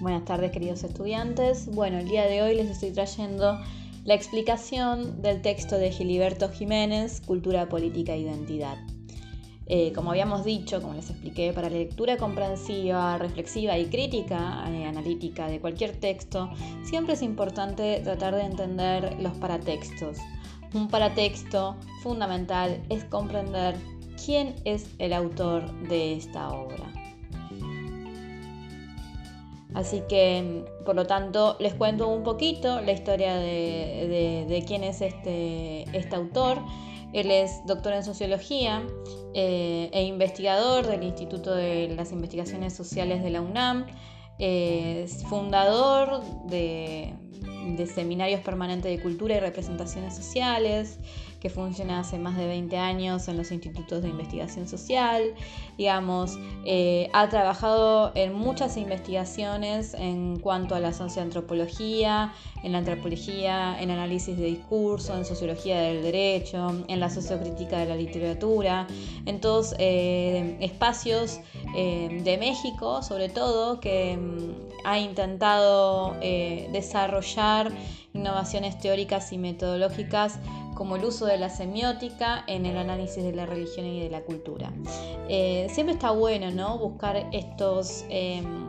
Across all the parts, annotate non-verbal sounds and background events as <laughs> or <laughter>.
Buenas tardes queridos estudiantes. Bueno, el día de hoy les estoy trayendo la explicación del texto de Giliberto Jiménez, Cultura, Política e Identidad. Eh, como habíamos dicho, como les expliqué, para la lectura comprensiva, reflexiva y crítica, eh, analítica de cualquier texto, siempre es importante tratar de entender los paratextos. Un paratexto fundamental es comprender quién es el autor de esta obra. Así que, por lo tanto, les cuento un poquito la historia de, quién es este, este, autor. Él es doctor en sociología eh, e investigador del Instituto de las Investigaciones Sociales de la UNAM. fundador de seminarios permanentes de cultura y representaciones sociales, que funciona hace más de 20 años en los institutos de investigación social. Digamos, eh, ha trabajado en muchas investigaciones en cuanto a la socioantropología, en la antropología, en análisis de discurso, en sociología del derecho, en la sociocrítica de la literatura, en todos eh, espacios eh, de México, sobre todo, que mm, ha intentado desarrollar innovaciones teóricas y metodológicas como el uso de la semiótica en el análisis de la religión y de la cultura. Eh, siempre está bueno ¿no? buscar estos, em,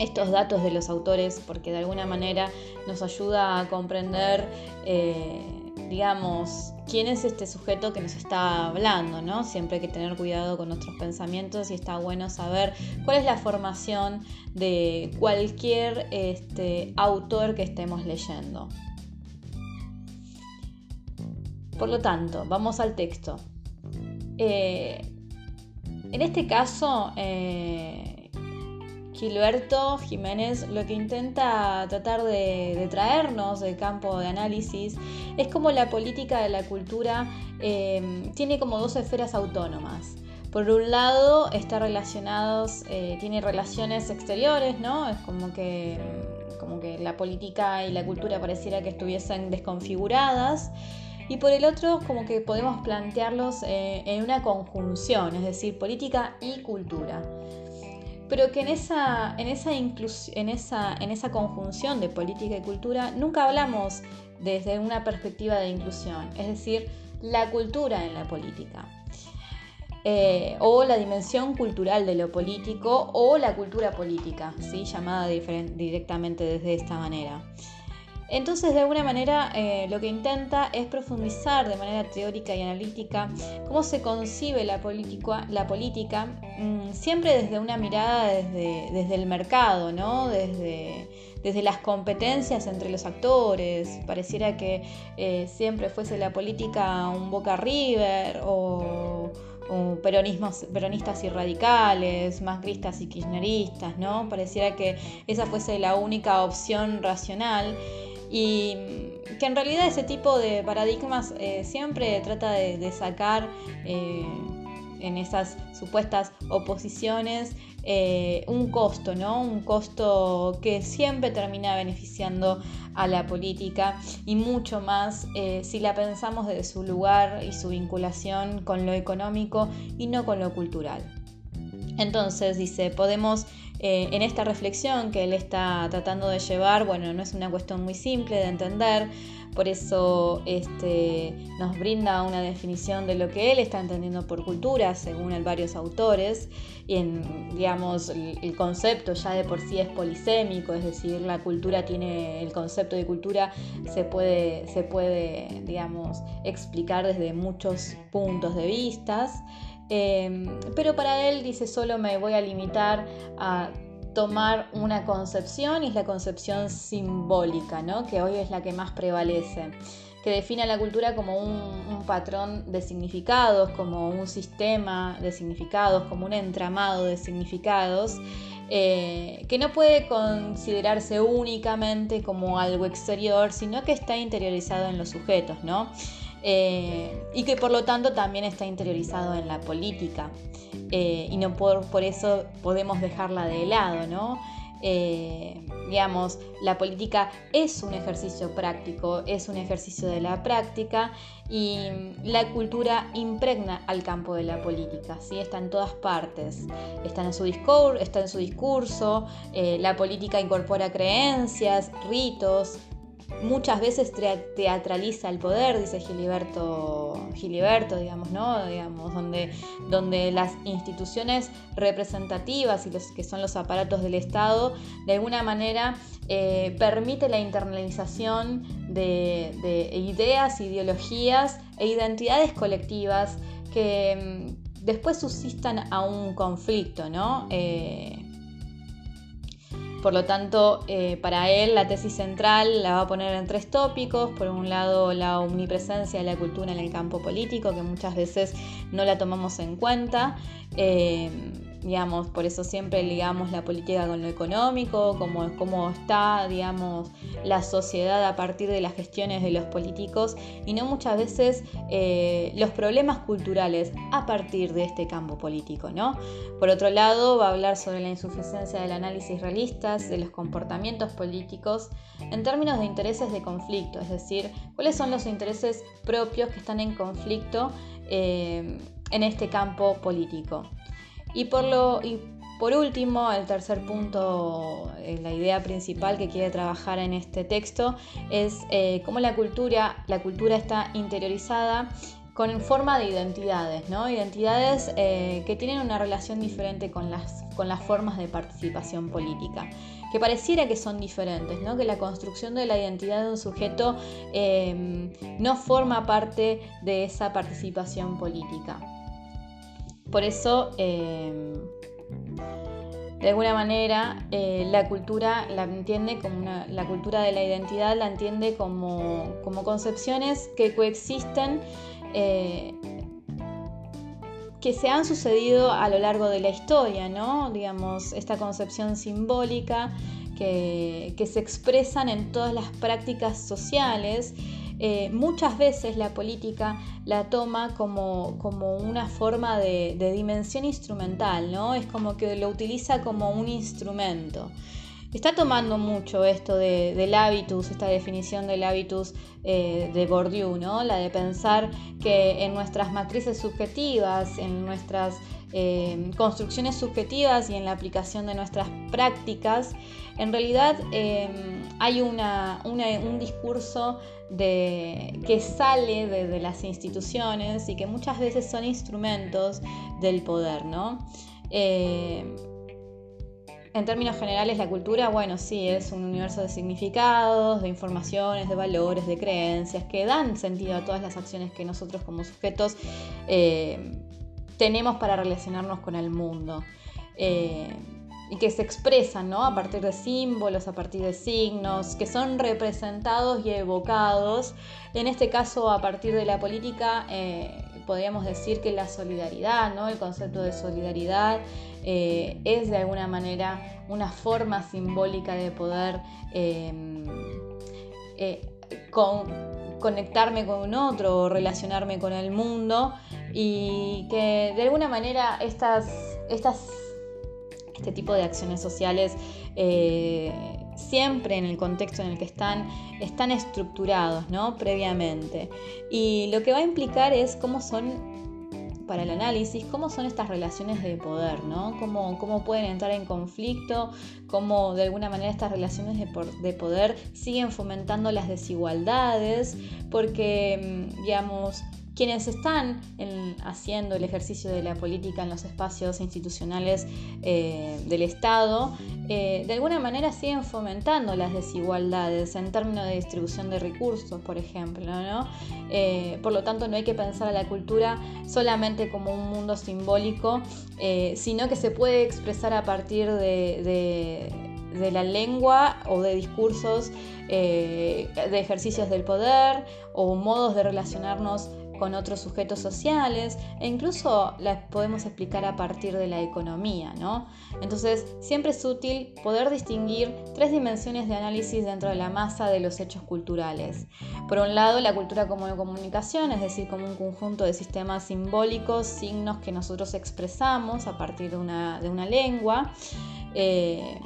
estos datos de los autores porque de alguna manera nos ayuda a comprender eh, digamos, quién es este sujeto que nos está hablando, ¿no? Siempre hay que tener cuidado con nuestros pensamientos y está bueno saber cuál es la formación de cualquier este, autor que estemos leyendo. Por lo tanto, vamos al texto. Eh, en este caso, eh, Gilberto Jiménez lo que intenta tratar de, traernos del campo de análisis es como la política de la cultura eh, tiene como dos esferas autónomas. Por un lado, está relacionados, tiene relaciones exteriores, ¿no? Es como que, como que la política y la cultura pareciera que estuviesen desconfiguradas y por el otro como que podemos plantearlos eh, en una conjunción, es decir, política y cultura. Pero que en esa, en, esa en, esa, en esa conjunción de política y cultura nunca hablamos desde una perspectiva de inclusión, es decir, la cultura en la política. Eh, o la dimensión cultural de lo político o la cultura política, ¿sí? llamada directamente desde esta manera. Entonces, de alguna manera, eh, lo que intenta es profundizar de manera teórica y analítica cómo se concibe la, la política, mm, siempre desde una mirada desde, desde el mercado, ¿no? desde, desde, las competencias entre los actores. Pareciera que eh, siempre fuese la política un Boca River o peronistas y radicales, macristas y kirchneristas, ¿no? Pareciera que esa fuese la única opción racional y que en realidad ese tipo de paradigmas eh, siempre trata de, sacar eh, en esas supuestas oposiciones eh, un costo, ¿no? Un costo que siempre termina beneficiando a la política y mucho más si la pensamos desde su lugar y su vinculación con lo económico y no con lo cultural. Entonces dice, podemos eh, en esta reflexión que él está tratando de llevar, bueno, no es una cuestión muy simple de entender, por eso este, nos brinda una definición de lo que él está entendiendo por cultura, según varios autores, y digamos, el, concepto ya de por sí es polisémico, es decir, la cultura tiene, el concepto de cultura se puede, se puede digamos, explicar desde muchos puntos de vista. Em, pero para él dice solo me voy a limitar a tomar una concepción y es la concepción simbólica, ¿no? que hoy es la que más prevalece, que define a la cultura como un, patrón de significados, como un sistema de significados, como un entramado de significados, eh, que no puede considerarse únicamente como algo exterior, sino que está interiorizado en los sujetos, ¿no? Eh, y que por lo tanto también está interiorizado en la política eh, y no por, por, eso podemos dejarla de lado, ¿no? eh, digamos, la política es un ejercicio práctico, es un ejercicio de la práctica y la cultura impregna al campo de la política, ¿sí? está en todas partes, está en su, discurso, está en su discurso, la política incorpora creencias, ritos, muchas veces teatraliza el poder, dice Giliberto, Giliberto digamos, ¿no? Digamos, donde, donde las instituciones representativas y los que son los aparatos del Estado, de alguna manera eh, permite la internalización de, ideas, ideologías e identidades colectivas que mm, después suscistan a un conflicto, ¿no? Eh, por lo tanto, eh, para él la tesis central la va a poner en tres tópicos. Por un lado, la omnipresencia de la cultura en el campo político, que muchas veces no la tomamos en cuenta. Eh, digamos, por eso siempre ligamos la política con lo económico, cómo, cómo está, digamos, la sociedad a partir de las gestiones de los políticos y no muchas veces eh, los problemas culturales a partir de este campo político, ¿no? Por otro lado, va a hablar sobre la insuficiencia del análisis realistas de los comportamientos políticos en términos de intereses de conflicto, es decir, cuáles son los intereses propios que están en conflicto eh, en este campo político. Y por, último, el tercer punto, eh, la idea principal que quiere trabajar en este texto es eh, cómo la cultura, la cultura está interiorizada con forma de identidades, ¿no? Identidades eh, que tienen una relación diferente con las, con las formas de participación política, que pareciera que son diferentes, ¿no? Que la construcción de la identidad de un sujeto no forma parte de esa participación política. Por eso, em, de alguna manera, eh, la cultura la entiende como una, la cultura de la identidad la entiende como, concepciones que coexisten, eh, que se han sucedido a lo largo de la historia, ¿no? Digamos, esta concepción simbólica que, que se expresan en todas las prácticas sociales eh, muchas veces la política la toma como, como una forma de, dimensión instrumental, ¿no? Es como que lo utiliza como un instrumento. Está tomando mucho esto del hábitus, esta definición del hábitus eh, de Bourdieu, ¿no? La de pensar que en nuestras matrices subjetivas, en nuestras eh, construcciones subjetivas y en la aplicación de nuestras prácticas, en realidad hay un discurso que sale de, las instituciones y que muchas veces son instrumentos del poder, ¿no? Eh, en términos generales, la cultura, bueno, sí, es un universo de significados, de informaciones, de valores, de creencias, que dan sentido a todas las acciones que nosotros como sujetos tenemos para relacionarnos con el mundo. Eh, y que se expresan ¿no? a partir de símbolos, a partir de signos, que son representados y evocados. En este caso, a partir de la política, eh, podríamos decir que la solidaridad, ¿no? el concepto de solidaridad, eh, es de alguna manera una forma simbólica de poder eh, conectarme con otro o relacionarme con el mundo y que de alguna manera estas, estas este tipo de acciones sociales eh, siempre en el contexto en el que están, están estructurados ¿no? previamente. Y lo que va a implicar es cómo son para el análisis, cómo son estas relaciones de poder, ¿no? Cómo, cómo pueden entrar en conflicto, cómo de alguna manera estas relaciones de, de poder siguen fomentando las desigualdades, porque, mm, digamos, quienes están haciendo el ejercicio de la política en los espacios institucionales eh, del Estado, eh, de alguna manera siguen fomentando las desigualdades en términos de distribución de recursos, por ejemplo. Eh, por lo tanto, no hay que pensar a la cultura solamente como un mundo simbólico, sino que se puede expresar a partir de la lengua o de discursos de ejercicios del poder o modos de relacionarnos con otros sujetos sociales e incluso las podemos explicar a partir de la economía, ¿no? Entonces, siempre es útil poder distinguir tres dimensiones de análisis dentro de la masa de los hechos culturales. Por un lado, la cultura como comunicación, es decir, como un conjunto de sistemas simbólicos, signos que nosotros expresamos a partir de una, lengua. Eh,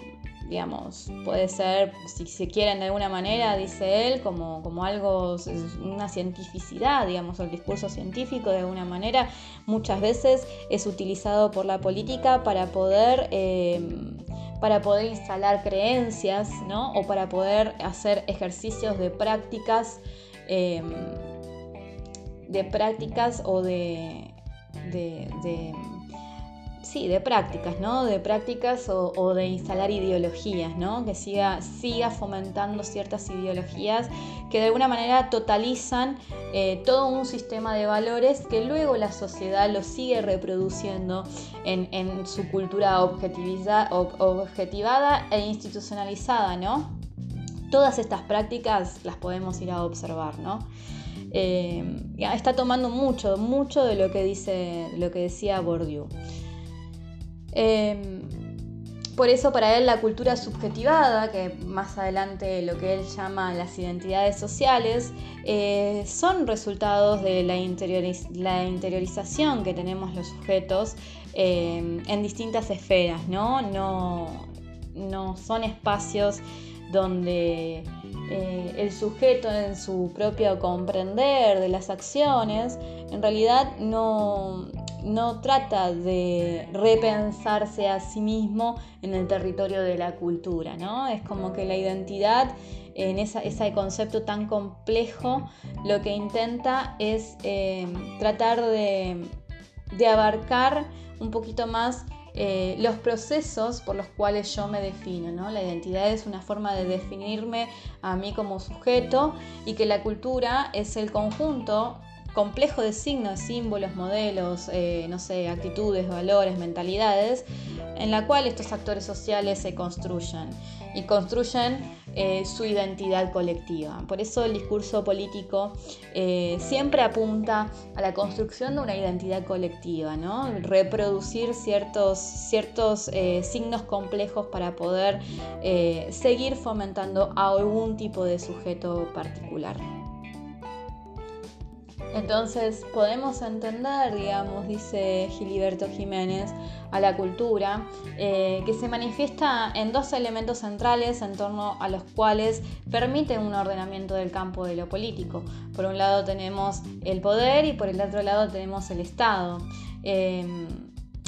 digamos, puede ser, si se quieren de alguna manera, dice él, como, como algo, una cientificidad, digamos, el discurso científico de alguna manera, muchas veces es utilizado por la política para poder... Eh, para poder instalar creencias, ¿no? O para poder hacer ejercicios de prácticas, eh, de prácticas o de sí, de prácticas, ¿no? De prácticas o, de instalar ideologías, ¿no? Que siga, siga fomentando ciertas ideologías que de alguna manera totalizan eh, todo un sistema de valores que luego la sociedad lo sigue reproduciendo en, su cultura objetivada e institucionalizada, ¿no? Todas estas prácticas las podemos ir a observar, ¿no? Eh, está tomando mucho, mucho de lo que dice, lo que decía Bourdieu. Em, por eso para él la cultura subjetivada, que más adelante lo que él llama las identidades sociales, eh, son resultados de la, interiorización que tenemos los sujetos em, en distintas esferas, ¿no? No, no son espacios donde eh, el sujeto en su propio comprender de las acciones en realidad no, no trata de repensarse a sí mismo en el territorio de la cultura, ¿no? Es como que la identidad en ese concepto tan complejo lo que intenta es eh, tratar de, abarcar un poquito más eh, los procesos por los cuales yo me defino. ¿no? La identidad es una forma de definirme a mí como sujeto y que la cultura es el conjunto complejo de signos, símbolos, modelos, eh, no sé, actitudes, valores, mentalidades, en la cual estos actores sociales se construyen y construyen eh, su identidad colectiva. Por eso el discurso político eh, siempre apunta a la construcción de una identidad colectiva, ¿no? reproducir ciertos, ciertos signos complejos para poder seguir fomentando a algún tipo de sujeto particular. Entonces podemos entender, digamos, dice Giliberto Jiménez, a la cultura, eh, que se manifiesta en dos elementos centrales en torno a los cuales permite un ordenamiento del campo de lo político. Por un lado tenemos el poder y por el otro lado tenemos el Estado. Em,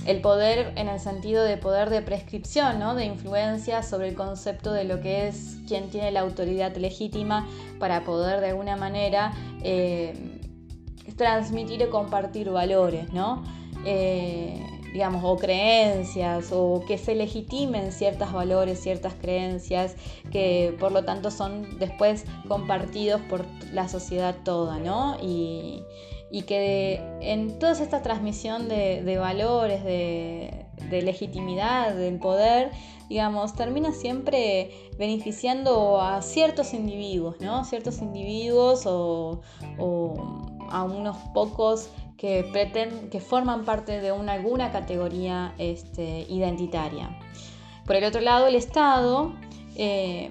el poder en el sentido de poder de prescripción, ¿no? de influencia sobre el concepto de lo que es quien tiene la autoridad legítima para poder de alguna manera eh, transmitir y compartir valores, ¿no? Eh, digamos, o creencias, o que se legitimen ciertos valores, ciertas creencias, que por lo tanto son después compartidos por la sociedad toda, ¿no? Y, que en toda esta transmisión de, valores, de, legitimidad, del poder, digamos, termina siempre beneficiando a ciertos individuos, ¿no? Ciertos individuos o a unos pocos que, pretenden, que forman parte de una, alguna categoría este, identitaria. Por el otro lado, el Estado, eh,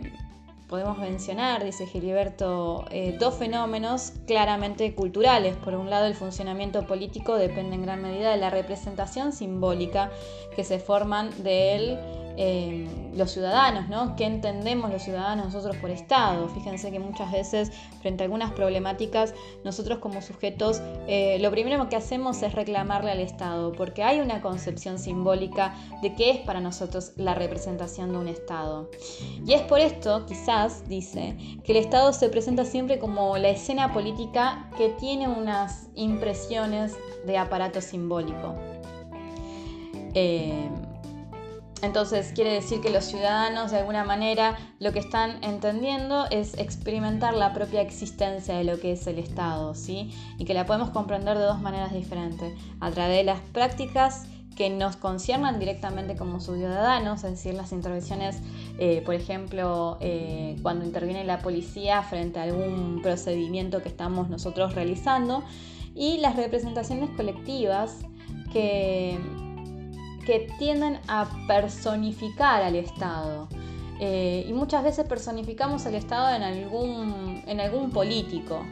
podemos mencionar, dice Gilberto, eh, dos fenómenos claramente culturales. Por un lado, el funcionamiento político depende en gran medida de la representación simbólica que se forman de él eh, los ciudadanos, ¿no? ¿Qué entendemos los ciudadanos nosotros por Estado? Fíjense que muchas veces frente a algunas problemáticas nosotros como sujetos eh, lo primero que hacemos es reclamarle al Estado, porque hay una concepción simbólica de qué es para nosotros la representación de un Estado. Y es por esto, quizás, dice, que el Estado se presenta siempre como la escena política que tiene unas impresiones de aparato simbólico. Eh, entonces quiere decir que los ciudadanos de alguna manera lo que están entendiendo es experimentar la propia existencia de lo que es el Estado, ¿sí? Y que la podemos comprender de dos maneras diferentes, a través de las prácticas que nos conciernan directamente como ciudadanos, es decir, las intervenciones, eh, por ejemplo, eh, cuando interviene la policía frente a algún procedimiento que estamos nosotros realizando, y las representaciones colectivas que que tienden a personificar al Estado. Eh, y muchas veces personificamos al Estado en algún, en algún político.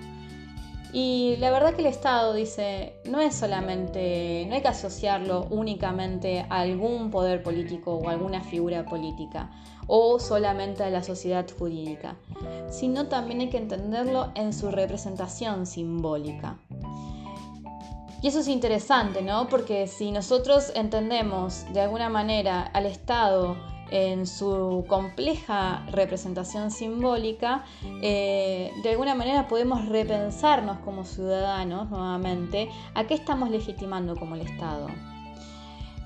Y la verdad que el Estado dice, no es solamente, no hay que asociarlo únicamente a algún poder político o alguna figura política o solamente a la sociedad jurídica, sino también hay que entenderlo en su representación simbólica. Y eso es interesante, ¿no? Porque si nosotros entendemos de alguna manera al Estado en su compleja representación simbólica, eh, de alguna manera podemos repensarnos como ciudadanos nuevamente a qué estamos legitimando como el Estado.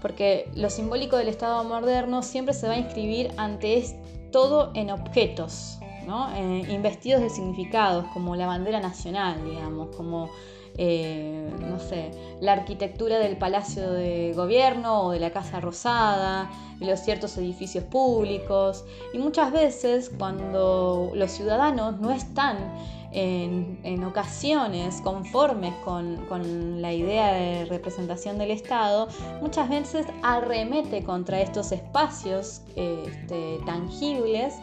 Porque lo simbólico del Estado moderno siempre se va a inscribir ante todo en objetos, ¿no? Eh, investidos de significados, como la bandera nacional, digamos, como eh, no sé, la arquitectura del Palacio de Gobierno o de la Casa Rosada, de los ciertos edificios públicos. Y muchas veces cuando los ciudadanos no están en, ocasiones conformes con, la idea de representación del Estado, muchas veces arremete contra estos espacios este, tangibles.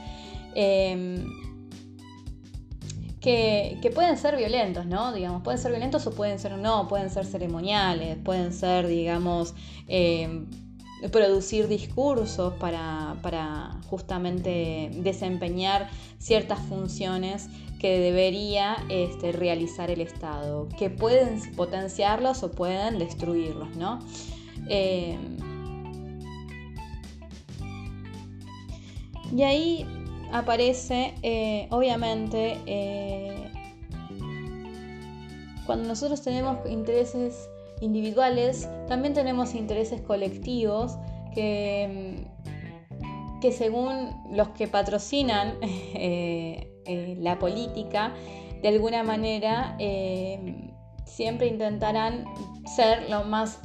Eh, que, pueden ser violentos, ¿no? Digamos, pueden ser violentos o pueden ser no, pueden ser ceremoniales, pueden ser, digamos, em, producir discursos para, justamente desempeñar ciertas funciones que debería este, realizar el Estado, que pueden potenciarlos o pueden destruirlos, ¿no? Em, y ahí aparece, eh, obviamente, eh, cuando nosotros tenemos intereses individuales, también tenemos intereses colectivos que, mm, que según los que patrocinan <laughs> eh, la política, de alguna manera siempre intentarán ser lo más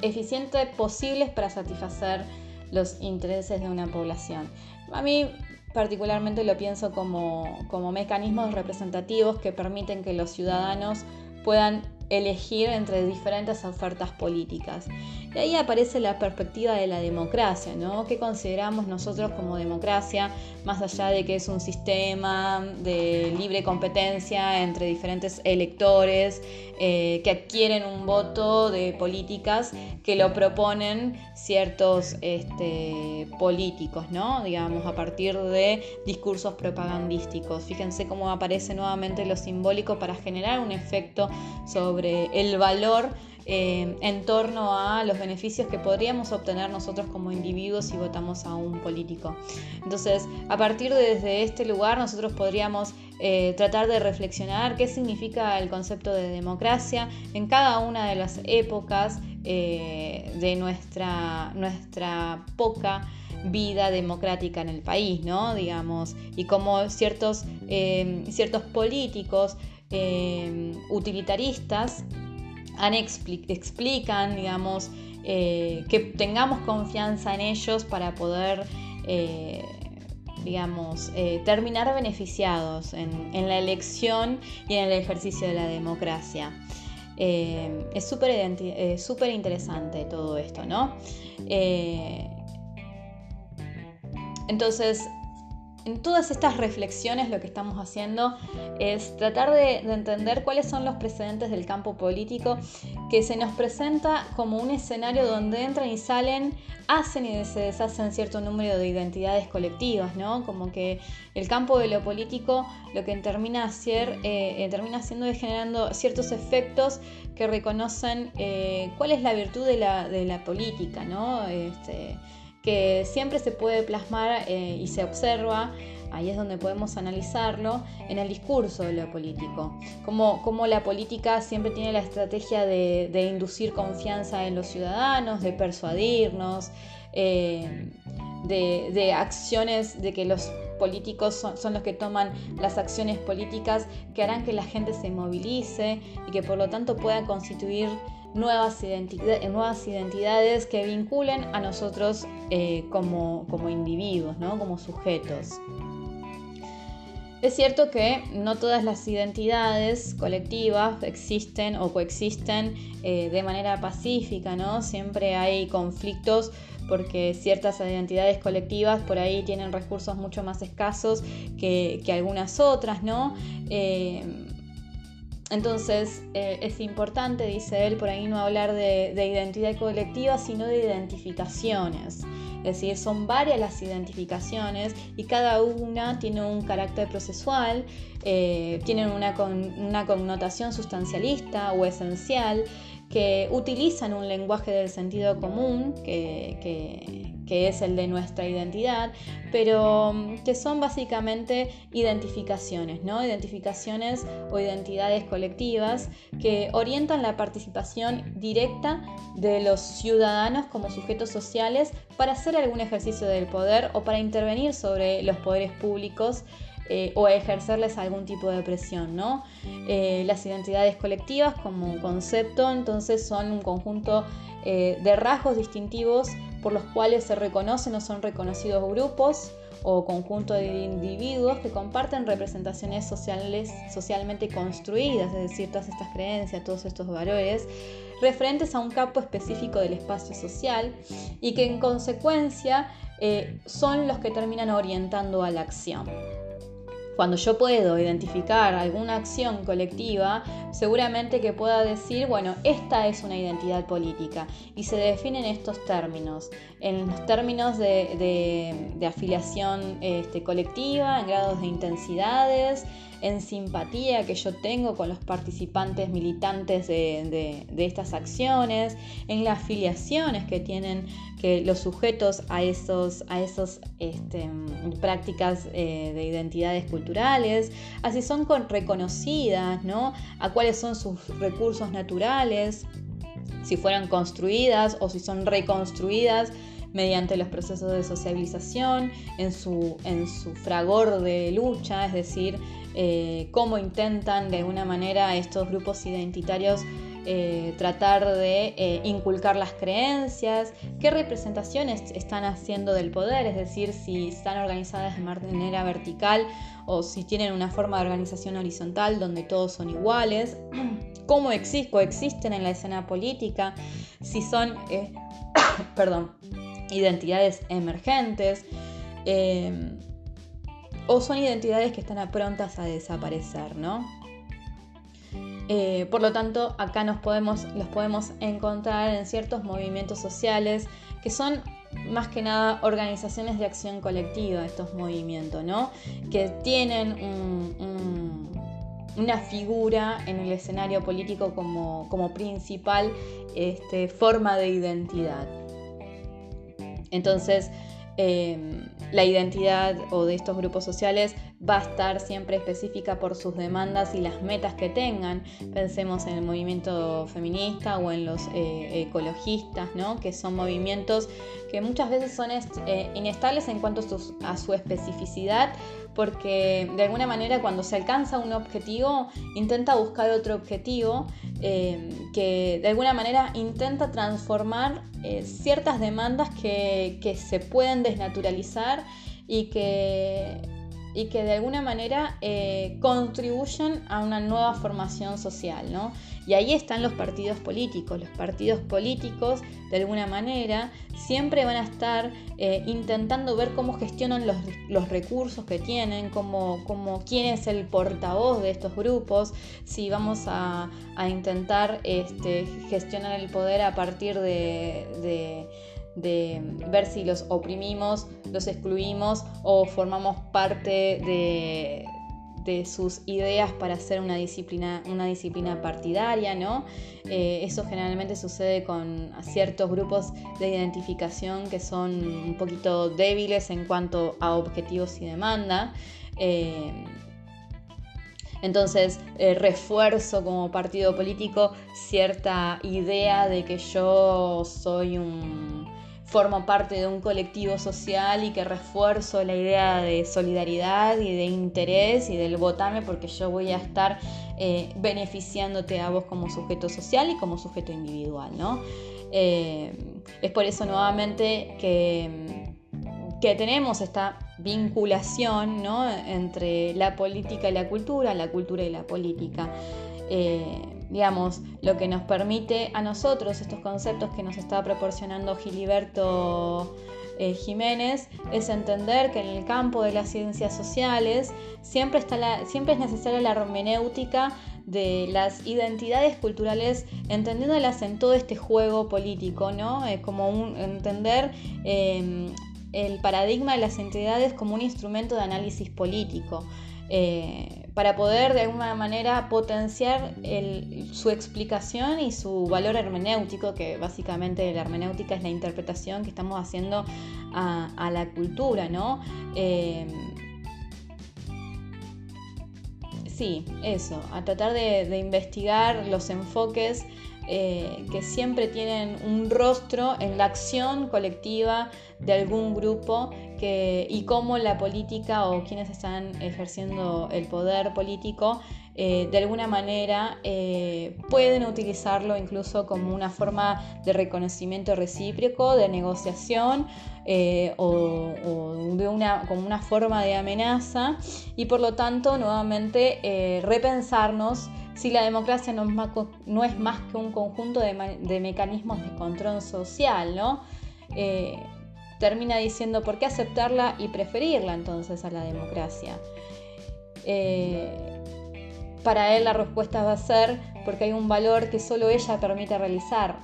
eficientes posibles para satisfacer los intereses de una población. A mí particularmente lo pienso como, como mecanismos representativos que permiten que los ciudadanos puedan elegir entre diferentes ofertas políticas. Y ahí aparece la perspectiva de la democracia, ¿no? ¿Qué consideramos nosotros como democracia, más allá de que es un sistema de libre competencia entre diferentes electores eh, que adquieren un voto de políticas que lo proponen ciertos este, políticos, ¿no? Digamos, a partir de discursos propagandísticos. Fíjense cómo aparece nuevamente lo simbólico para generar un efecto sobre el valor eh, en torno a los beneficios que podríamos obtener nosotros como individuos si votamos a un político. Entonces, a partir de desde este lugar, nosotros podríamos eh, tratar de reflexionar qué significa el concepto de democracia en cada una de las épocas eh, de nuestra, nuestra poca vida democrática en el país, ¿no? Digamos, y cómo ciertos, ciertos políticos utilitaristas explican, digamos, eh, que tengamos confianza en ellos para poder, eh, digamos, eh, terminar beneficiados en, la elección y en el ejercicio de la democracia. es súper interesante todo esto, ¿no? entonces, en todas estas reflexiones lo que estamos haciendo es tratar de, entender cuáles son los precedentes del campo político que se nos presenta como un escenario donde entran y salen, hacen y se deshacen cierto número de identidades colectivas, ¿no? Como que el campo de lo político lo que termina, hacer, eh, termina haciendo es generando ciertos efectos que reconocen eh, cuál es la virtud de la, de la política, ¿no? Este, que siempre se puede plasmar eh, y se observa, ahí es donde podemos analizarlo, en el discurso de lo político. Como, la política siempre tiene la estrategia de, inducir confianza en los ciudadanos, de persuadirnos, eh, de, acciones, de que los políticos son, son, los que toman las acciones políticas que harán que la gente se movilice y que por lo tanto pueda constituir nuevas, nuevas identidades que vinculen a nosotros eh, como, individuos, como sujetos. Es cierto que no todas las identidades colectivas existen o coexisten eh, de manera pacífica, ¿no? Siempre hay conflictos porque ciertas identidades colectivas por ahí tienen recursos mucho más escasos que, algunas otras, ¿no? Eh, entonces eh, es importante, dice él, por ahí no hablar de, identidad colectiva, sino de identificaciones. Es decir, son varias las identificaciones y cada una tiene un carácter procesual, eh, tienen una, una connotación sustancialista o esencial que utilizan un lenguaje del sentido común, que, es el de nuestra identidad, pero mm, que son básicamente identificaciones, ¿no? Identificaciones o identidades colectivas que orientan la participación directa de los ciudadanos como sujetos sociales para hacer algún ejercicio del poder o para intervenir sobre los poderes públicos eh, o ejercerles algún tipo de presión. ¿no? Eh, las identidades colectivas como concepto entonces son un conjunto eh, de rasgos distintivos por los cuales se reconocen o son reconocidos grupos o conjunto de individuos que comparten representaciones sociales, socialmente construidas, es decir, todas estas creencias, todos estos valores, referentes a un campo específico del espacio social y que en consecuencia son los que terminan orientando a la acción. Cuando yo puedo identificar alguna acción colectiva, seguramente que pueda decir, bueno, esta es una identidad política y se define en estos términos, en los términos de, afiliación este, colectiva, en grados de intensidades, en simpatía que yo tengo con los participantes militantes de, estas acciones, en las afiliaciones que tienen que los sujetos a esos, a esos este, prácticas eh, de identidades culturales, así son reconocidas, ¿no? A cuáles son sus recursos naturales, si fueran construidas o si son reconstruidas mediante los procesos de sociabilización, en su, en su fragor de lucha, es decir, eh, cómo intentan de alguna manera estos grupos identitarios eh, tratar de eh, inculcar las creencias, qué representaciones están haciendo del poder, es decir, si están organizadas de manera vertical o si tienen una forma de organización horizontal donde todos son iguales, <clears throat> cómo coexisten en la escena política, si son, <coughs> perdón, identidades emergentes o son identidades que están prontas a desaparecer, ¿no? Eh, por lo tanto, acá nos podemos, los podemos encontrar en ciertos movimientos sociales que son más que nada organizaciones de acción colectiva, estos movimientos, ¿no? Que tienen una figura en el escenario político como, principal este, forma de identidad. Entonces, Em, la identidad o de estos grupos sociales va a estar siempre específica por sus demandas y las metas que tengan. Pensemos en el movimiento feminista o en los eh, ecologistas, ¿no? que son movimientos que muchas veces son eh, inestables en cuanto a su especificidad, porque de alguna manera cuando se alcanza un objetivo intenta buscar otro objetivo eh, que de alguna manera intenta transformar eh, ciertas demandas que, que, se pueden desnaturalizar y que y que de alguna manera eh, contribuyen a una nueva formación social. ¿no? Y ahí están los partidos políticos. Los partidos políticos, de alguna manera, siempre van a estar eh, intentando ver cómo gestionan los, recursos que tienen, cómo, cómo, quién es el portavoz de estos grupos, si vamos a, intentar este, gestionar el poder a partir de de ver si los oprimimos, los excluimos o formamos parte de, sus ideas para hacer una disciplina, una disciplina partidaria, ¿no? Eh, eso generalmente sucede con ciertos grupos de identificación que son un poquito débiles en cuanto a objetivos y demanda. Eh, entonces, eh, refuerzo como partido político cierta idea de que yo soy un formo parte de un colectivo social y que refuerzo la idea de solidaridad y de interés y del votame porque yo voy a estar eh, beneficiándote a vos como sujeto social y como sujeto individual, ¿no? Eh, es por eso nuevamente que, que tenemos esta vinculación ¿no? entre la política y la cultura, la cultura y la política. Eh, digamos, lo que nos permite a nosotros estos conceptos que nos está proporcionando Giliberto eh, Jiménez es entender que en el campo de las ciencias sociales siempre, está siempre es necesaria la hermenéutica de las identidades culturales, entendiéndolas en todo este juego político, ¿no? Eh, como un, entender em, el paradigma de las entidades como un instrumento de análisis político. Eh, para poder de alguna manera potenciar su explicación y su valor hermenéutico, que básicamente la hermenéutica es la interpretación que estamos haciendo a, la cultura, ¿no? Eh, sí, eso, a tratar de, investigar los enfoques eh, que siempre tienen un rostro en la acción colectiva de algún grupo y cómo la política o quienes están ejerciendo el poder político eh, de alguna manera eh, pueden utilizarlo incluso como una forma de reconocimiento recíproco, de negociación eh, o, de una, como una forma de amenaza y por lo tanto nuevamente repensarnos si la democracia no es más, que un conjunto de, de, mecanismos de control social, ¿no? Termina diciendo por qué aceptarla y preferirla entonces a la democracia. Para él la respuesta va a ser porque hay un valor que solo ella permite realizar,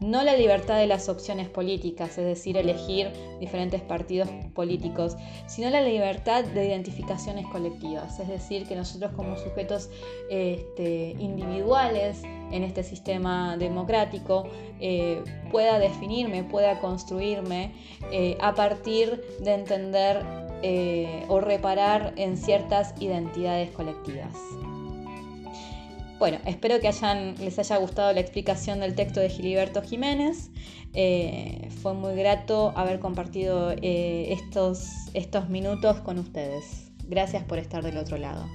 no la libertad de las opciones políticas, es decir, elegir diferentes partidos políticos, sino la libertad de identificaciones colectivas, es decir, que nosotros como sujetos este, individuales en este sistema democrático eh, pueda definirme, pueda construirme eh, a partir de entender eh, o reparar en ciertas identidades colectivas. Bueno, espero que hayan, les haya gustado la explicación del texto de Giliberto Jiménez. Eh, fue muy grato haber compartido eh, estos, estos minutos con ustedes. Gracias por estar del otro lado.